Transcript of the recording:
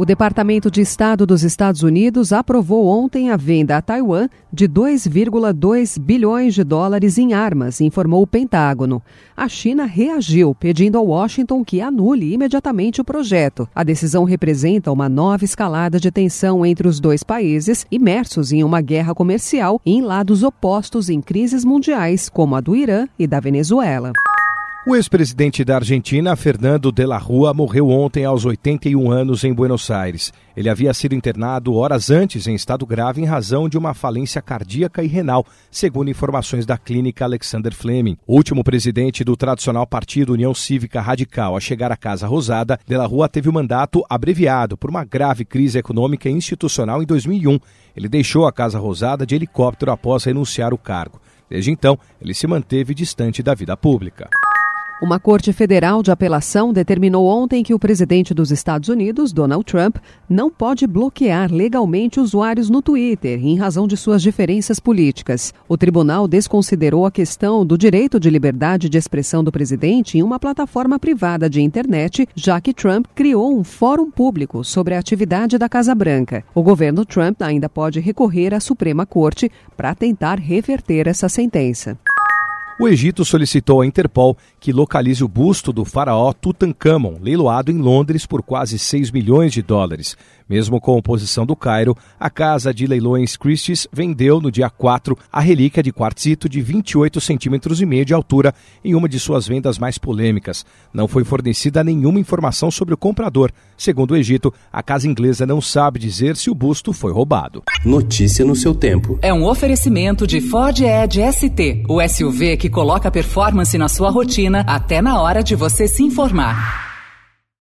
O Departamento de Estado dos Estados Unidos aprovou ontem a venda a Taiwan de 2,2 bilhões de dólares em armas, informou o Pentágono. A China reagiu, pedindo a Washington que anule imediatamente o projeto. A decisão representa uma nova escalada de tensão entre os dois países, imersos em uma guerra comercial em lados opostos em crises mundiais, como a do Irã e da Venezuela. O ex-presidente da Argentina, Fernando de la Rua, morreu ontem aos 81 anos em Buenos Aires. Ele havia sido internado horas antes em estado grave em razão de uma falência cardíaca e renal, segundo informações da clínica Alexander Fleming. O último presidente do tradicional partido União Cívica Radical a chegar à Casa Rosada, de la Rua teve o mandato abreviado por uma grave crise econômica e institucional em 2001. Ele deixou a Casa Rosada de helicóptero após renunciar o cargo. Desde então, ele se manteve distante da vida pública. Uma corte federal de apelação determinou ontem que o presidente dos Estados Unidos, Donald Trump, não pode bloquear legalmente usuários no Twitter em razão de suas diferenças políticas. O tribunal desconsiderou a questão do direito de liberdade de expressão do presidente em uma plataforma privada de internet, já que Trump criou um fórum público sobre a atividade da Casa Branca. O governo Trump ainda pode recorrer à Suprema Corte para tentar reverter essa sentença. O Egito solicitou à Interpol que localize o busto do faraó Tutankhamon, leiloado em Londres por quase 6 milhões de dólares. Mesmo com a oposição do Cairo, a casa de leilões Christie's vendeu no dia 4 a relíquia de quartzito de 28 centímetros e meio de altura em uma de suas vendas mais polêmicas. Não foi fornecida nenhuma informação sobre o comprador. Segundo o Egito, a casa inglesa não sabe dizer se o busto foi roubado. Notícia no seu tempo. É um oferecimento de Ford Edge ST, o SUV que coloca performance na sua rotina até na hora de você se informar.